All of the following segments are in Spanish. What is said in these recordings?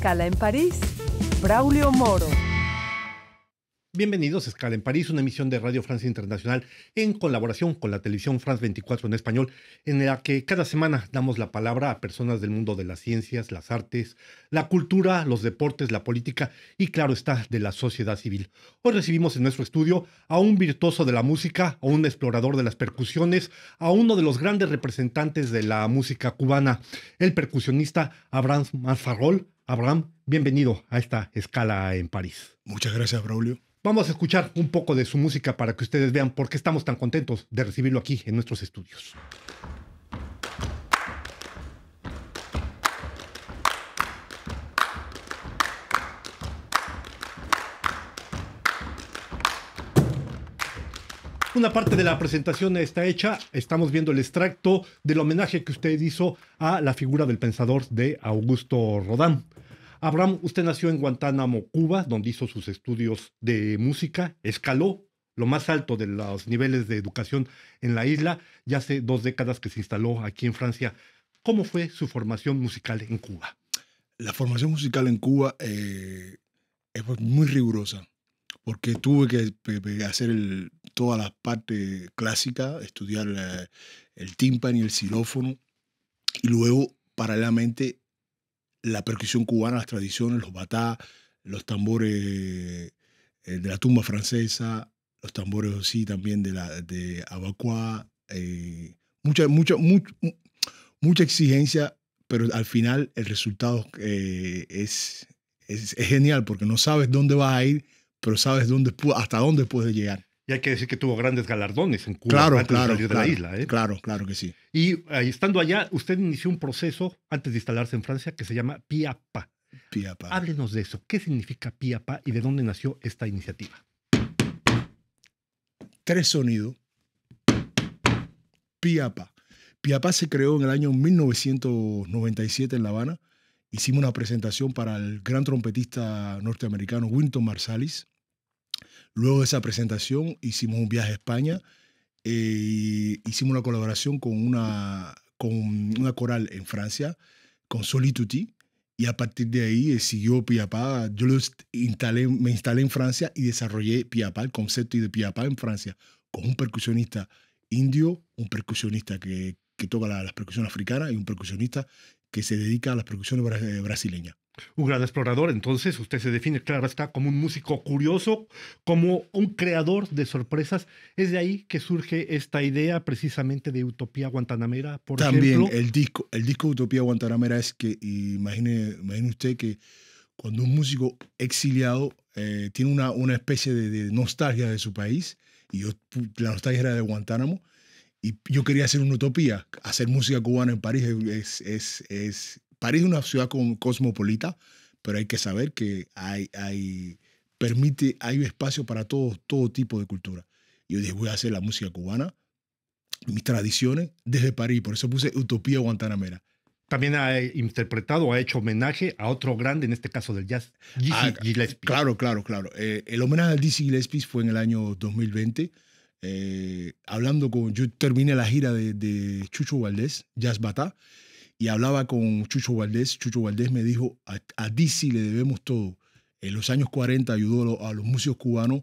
Escala en París, Braulio Moro. Bienvenidos a Escala en París, una emisión de Radio Francia Internacional en colaboración con la televisión France 24 en español, en la que cada semana damos la palabra a personas del mundo de las ciencias, las artes, la cultura, los deportes, la política y claro está, de la sociedad civil. Hoy recibimos en nuestro estudio a un virtuoso de la música, a un explorador de las percusiones, a uno de los grandes representantes de la música cubana, el percusionista Abraham Manfarrol. Abraham, bienvenido a esta escala en París. Muchas gracias, Braulio. Vamos a escuchar un poco de su música para que ustedes vean por qué estamos tan contentos de recibirlo aquí en nuestros estudios. Una parte de la presentación está hecha. Estamos viendo el extracto del homenaje que usted hizo a la figura del pensador de Augusto Rodán. Abraham, usted nació en Guantánamo, Cuba, donde hizo sus estudios de música, escaló lo más alto de los niveles de educación en la isla, ya hace dos décadas que se instaló aquí en Francia. ¿Cómo fue su formación musical en Cuba? La formación musical en Cuba eh, es muy rigurosa, porque tuve que, hacer toda la parte clásica, estudiar el tímpano y el xilófono, y luego, paralelamente, la percusión cubana, las tradiciones, los batá, los tambores eh, de la tumba francesa, los tambores así también de, la, de Abacua, eh, mucha, mucha, mucha exigencia, pero al final el resultado eh, es, es, genial porque no sabes dónde vas a ir, pero sabes dónde, hasta dónde puedes llegar. Y hay que decir que tuvo grandes galardones en Cuba claro, antes claro, de salir claro, de la isla. ¿eh? Claro, claro que sí. Y estando allá, usted inició un proceso antes de instalarse en Francia que se llama PIAPA. PIAPA. Háblenos de eso. ¿Qué significa PIAPA y de dónde nació esta iniciativa? Tres sonidos. PIAPA. PIAPA se creó en el año 1997 en La Habana. Hicimos una presentación para el gran trompetista norteamericano Winton Marsalis Luego de esa presentación hicimos un viaje a España e hicimos una colaboración con una, con una coral en Francia, con Solituti, y a partir de ahí eh, siguió Piapá. Yo lo instalé, me instalé en Francia y desarrollé Piapá, el concepto de Piapá en Francia, con un percusionista indio, un percusionista que, que toca las percusiones africanas y un percusionista que se dedica a las percusiones brasileñas un gran explorador, entonces usted se define, claro, está como un músico curioso, como un creador de sorpresas. Es de ahí que surge esta idea precisamente de Utopía Guantanamera, por También ejemplo. el disco, el disco Utopía Guantanamera es que, imagine, imagine usted que cuando un músico exiliado eh, tiene una, una especie de, nostalgia de su país, y yo, la nostalgia era de Guantánamo, y yo quería hacer una utopía, hacer música cubana en París es, es, es París es una ciudad cosmopolita, pero hay que saber que hay, hay, permite, hay espacio para todo, todo tipo de cultura. Yo dije, voy a hacer la música cubana, mis tradiciones, desde París. Por eso puse Utopía Guantanamera. También ha interpretado, ha hecho homenaje a otro grande, en este caso del jazz, Dizzy ah, Gillespie. Claro, claro, claro. Eh, el homenaje al Dizzy Gillespie fue en el año 2020. Eh, hablando con, yo terminé la gira de, de Chucho Valdés, Jazz Bata, y hablaba con Chucho Valdés. Chucho Valdés me dijo, a, a Dizzy le debemos todo. En los años 40 ayudó a los, músicos cubanos,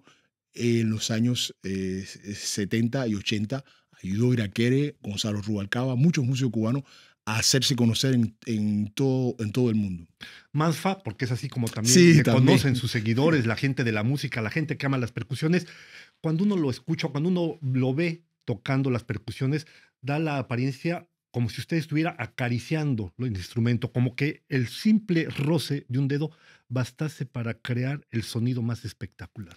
en los años 70 eh, y 80 ayudó a Iraquere, Gonzalo Rubalcaba, muchos músicos cubanos a hacerse conocer en, todo, en todo el mundo. Manfa, porque es así como también conocen sus seguidores, la gente de la música, la gente que ama las percusiones. Cuando uno lo escucha, cuando uno lo ve tocando las percusiones, da la apariencia como si usted estuviera acariciando el instrumento, como que el simple roce de un dedo bastase para crear el sonido más espectacular.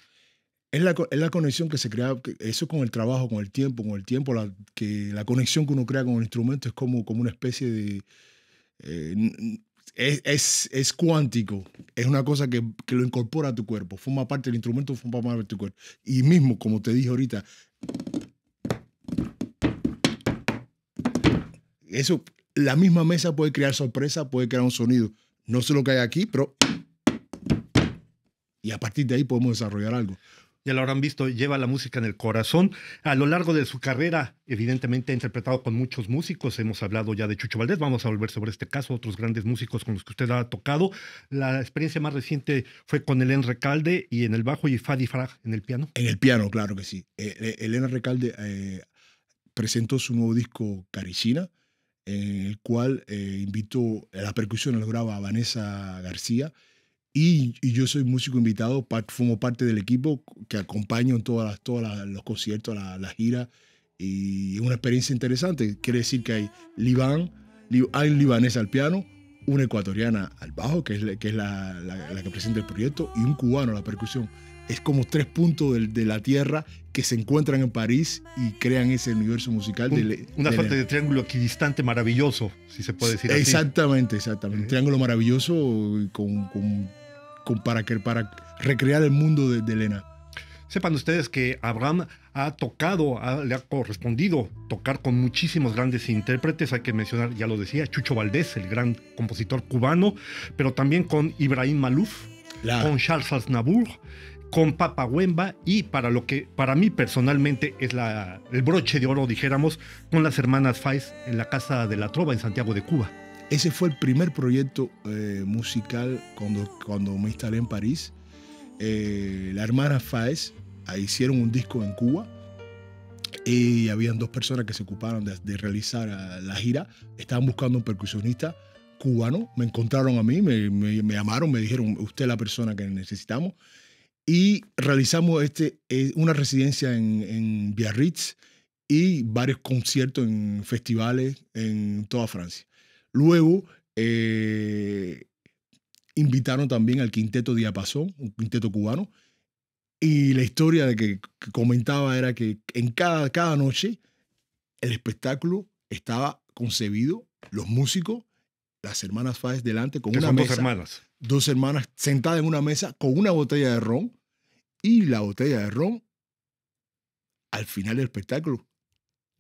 Es la, es la conexión que se crea, eso con el trabajo, con el tiempo, con el tiempo, la, que la conexión que uno crea con el instrumento es como, como una especie de... Eh, es, es, cuántico, es una cosa que, que, lo incorpora a tu cuerpo, forma parte del instrumento, forma parte de tu cuerpo. Y mismo, como te dije ahorita, eso, la misma mesa puede crear sorpresa, puede crear un sonido. No sé lo que hay aquí, pero... Y a partir de ahí podemos desarrollar algo. ya lo habrán visto, lleva la música en el corazón. A lo largo de su carrera, evidentemente ha interpretado con muchos músicos. Hemos hablado ya de Chucho Valdés, vamos a volver sobre este caso, otros grandes músicos con los que usted ha tocado. La experiencia más reciente fue con Elena Recalde y en el bajo y Fadi Frag en el piano. En el piano, claro que sí. Eh, Elena Recalde eh, presentó su nuevo disco Caricina, en el cual eh, invitó a la percusión, lo graba Vanessa García y, yo soy músico invitado, formo parte del equipo que acompaño en todos todas los conciertos, la, la gira. Y es una experiencia interesante. Quiere decir que hay Libán, hay un libanés al piano, una ecuatoriana al bajo, que es, que, es la, que presenta el proyecto, y un cubano a la percusión. Es como tres puntos de, de, la tierra que se encuentran en París y crean ese universo musical. de, una suerte de triángulo equidistante maravilloso, si se puede decir exactamente, así. Exactamente, exactamente. Un triángulo maravilloso con, con para, que, para recrear el mundo de, Elena. Sepan ustedes que Abraham ha tocado, le ha correspondido tocar con muchísimos grandes intérpretes. Hay que mencionar, ya lo decía, Chucho Valdés, el gran compositor cubano, pero también con Ibrahim Malouf, con Charles Aznavour, con Papa Wemba y para lo que para mí personalmente es el broche de oro, dijéramos, con las hermanas Faiz en la Casa de la Trova en Santiago de Cuba. Ese fue el primer proyecto eh, musical cuando, cuando me instalé en París. Eh, la hermana Faes hicieron un disco en Cuba y habían dos personas que se ocuparon de, realizar ah, la gira. Estaban buscando un percusionista cubano. Me encontraron a mí, me, llamaron, me dijeron, usted es la persona que necesitamos. Y realizamos este, eh, una residencia en, en Biarritz y varios conciertos en festivales en toda Francia. Luego eh, invitaron también al quinteto Diapasón, un quinteto cubano, y la historia de que, comentaba era que en cada, cada noche el espectáculo estaba concebido, los músicos, las hermanas Fáez delante con una mesa. Dos hermanas. Dos hermanas sentadas en una mesa con una botella de ron y la botella de ron al final del espectáculo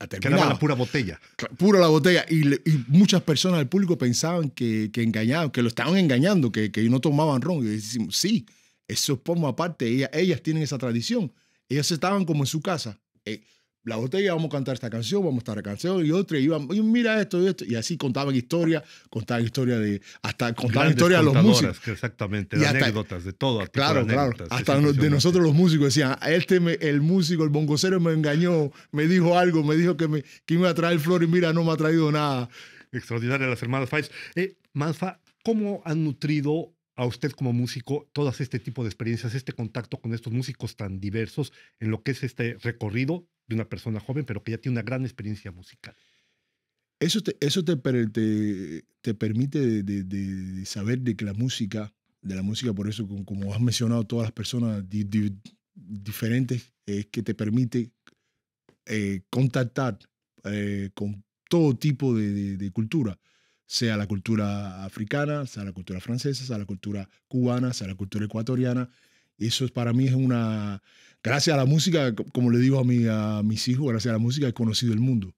Quedaba la pura botella. Pura la botella. Y, muchas personas del público pensaban que, que engañaban, que lo estaban engañando, que, que no tomaban ron. Y decimos, sí, eso forma parte. Ellas, ellas tienen esa tradición. Ellas estaban como en su casa. Eh, la botella, vamos a cantar esta canción, vamos a estar la canción y otra, y iban, mira esto y esto, y así contaban historias, contaban historias de, hasta contaban historias de los músicos. Exactamente, de anécdotas, de todo. Claro, claro, hasta de nosotros los músicos decían, este, el músico, el bongocero me engañó, me dijo algo, me dijo que me, que iba a traer flor y mira, no me ha traído nada. Extraordinaria las hermanas Faiz. Eh, Manfa, ¿cómo han nutrido a usted como músico todas este tipo de experiencias, este contacto con estos músicos tan diversos en lo que es este recorrido de una persona joven, pero que ya tiene una gran experiencia musical. Eso te, eso te, te, permite de, saber de que la música, de la música, por eso, como, has mencionado, todas las personas diferentes, es que te permite eh, contactar eh, con todo tipo de, cultura, sea la cultura africana, sea la cultura francesa, sea la cultura cubana, sea la cultura ecuatoriana. Eso para mí es una, gracias a la música, como le digo a, mi, a mis hijos, gracias a la música he conocido el mundo.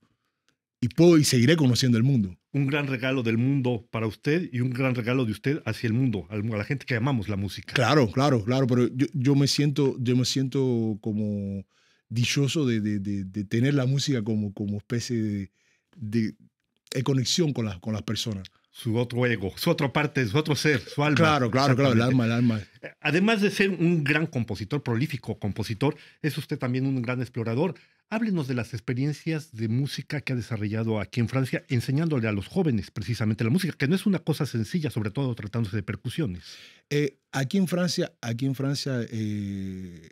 Y puedo y seguiré conociendo el mundo. Un gran regalo del mundo para usted y un gran regalo de usted hacia el mundo, a la gente que amamos la música. Claro, claro, claro, pero yo, yo me, siento, yo me siento como dichoso de, de, de, tener la música como, como especie de, conexión con, con las personas su otro ego, su otra parte, su otro ser, su alma. Claro, claro, claro, el alma, el alma. Además de ser un gran compositor, prolífico compositor, es usted también un gran explorador. Háblenos de las experiencias de música que ha desarrollado aquí en Francia, enseñándole a los jóvenes precisamente la música, que no es una cosa sencilla, sobre todo tratándose de percusiones. Eh, aquí en Francia, aquí en Francia eh,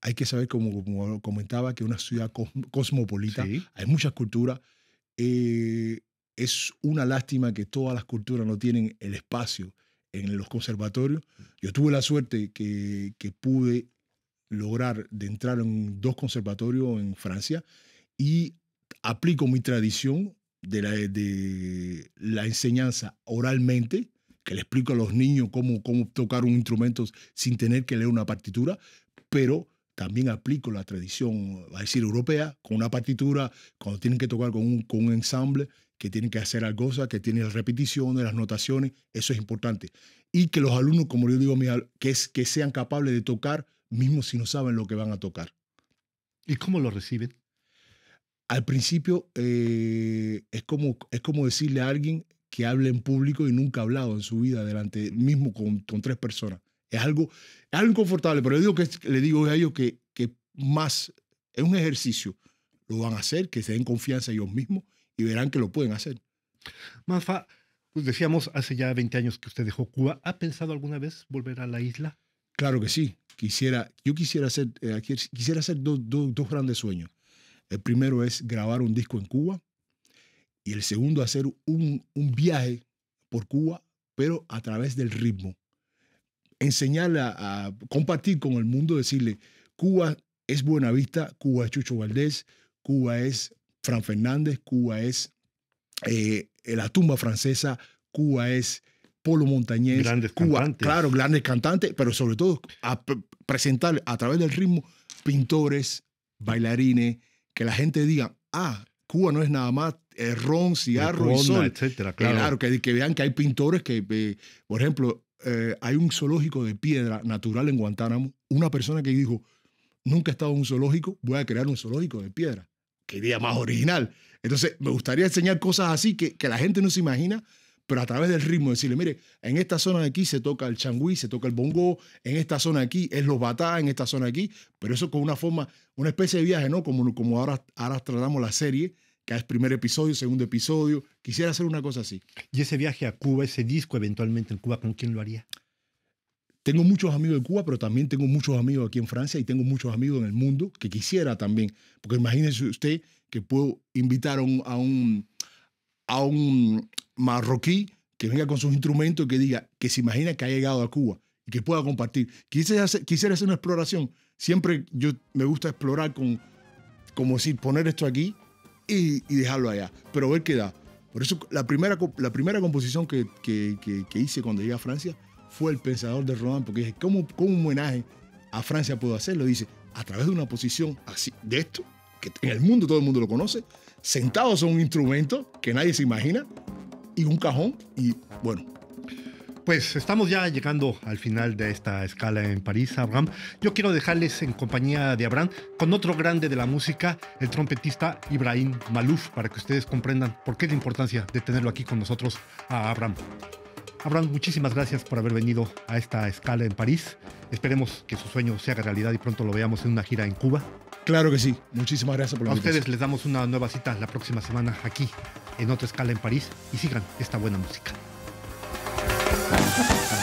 hay que saber, como, como, comentaba, que es una ciudad cosmopolita, hay muchas culturas. Eh, es una lástima que todas las culturas no tienen el espacio en los conservatorios. Yo tuve la suerte que, pude lograr de entrar en dos conservatorios en Francia y aplico mi tradición de la, de la enseñanza oralmente, que le explico a los niños cómo, cómo tocar un instrumento sin tener que leer una partitura, pero también aplico la tradición, va a decir, europea, con una partitura, cuando tienen que tocar con un, con un ensamble, que tienen que hacer algo, que tienen las repeticiones, las notaciones, eso es importante. Y que los alumnos, como yo digo, que, es, que sean capaces de tocar mismo si no saben lo que van a tocar. ¿Y cómo lo reciben? Al principio eh, es, como, es como decirle a alguien que hable en público y nunca ha hablado en su vida delante, mismo con, con tres personas. Es algo, es algo inconfortable, pero yo digo que, le digo a ellos que, que más es un ejercicio. Lo van a hacer, que se den confianza ellos mismos y verán que lo pueden hacer. Manfa, pues decíamos hace ya 20 años que usted dejó Cuba. ¿Ha pensado alguna vez volver a la isla? Claro que sí. Quisiera, yo quisiera hacer, eh, quisiera hacer dos, dos grandes sueños. El primero es grabar un disco en Cuba y el segundo hacer un, un viaje por Cuba, pero a través del ritmo. Enseñarle a, compartir con el mundo, decirle, Cuba es Buena Vista, Cuba es Chucho Valdés, Cuba es Fran Fernández, Cuba es eh, la tumba francesa, Cuba es Polo Montañés, grandes Cuba, cantantes. claro, grandes cantantes, pero sobre todo a presentar a través del ritmo pintores, bailarines, que la gente diga, ah, Cuba no es nada más eh, ron, cigarro y sol. etcétera, claro. que, que vean que hay pintores que, eh, por ejemplo, eh, hay un zoológico de piedra natural en Guantánamo. Una persona que dijo, nunca he estado en un zoológico, voy a crear un zoológico de piedra. Qué idea más original. Entonces, me gustaría enseñar cosas así que, que la gente no se imagina, pero a través del ritmo, decirle, mire, en esta zona de aquí se toca el changüí, se toca el bongo, en esta zona aquí es los batá, en esta zona aquí, pero eso con una forma, una especie de viaje, ¿no? Como, como ahora, ahora tratamos la serie, que es primer episodio, segundo episodio. Quisiera hacer una cosa así. Y ese viaje a Cuba, ese disco eventualmente en Cuba, ¿con quién lo haría? Tengo muchos amigos en Cuba, pero también tengo muchos amigos aquí en Francia y tengo muchos amigos en el mundo que quisiera también. Porque imagínese usted que puedo invitar a un, a un, a un marroquí que venga con sus instrumentos y que diga que se imagina que ha llegado a Cuba y que pueda compartir. Quisiera hacer, quisiera hacer una exploración. Siempre yo me gusta explorar con, como decir, poner esto aquí y, dejarlo allá, pero ver qué da. Por eso la primera, la primera composición que, que, hice cuando llegué a Francia fue El Pensador de Rodin, porque dije, ¿cómo, cómo un homenaje a Francia puedo hacerlo? Dice, a través de una posición así, de esto, que en el mundo todo el mundo lo conoce, sentados en un instrumento que nadie se imagina, y un cajón, y bueno, Pues estamos ya llegando al final de esta escala en París, Abraham. Yo quiero dejarles en compañía de Abraham con otro grande de la música, el trompetista Ibrahim Malouf, para que ustedes comprendan por qué es la importancia de tenerlo aquí con nosotros a Abraham. Abraham, muchísimas gracias por haber venido a esta escala en París. Esperemos que su sueño se haga realidad y pronto lo veamos en una gira en Cuba. claro que sí. Muchísimas gracias por la A invitación. ustedes les damos una nueva cita la próxima semana aquí en otra escala en París y sigan esta buena música. Thank you.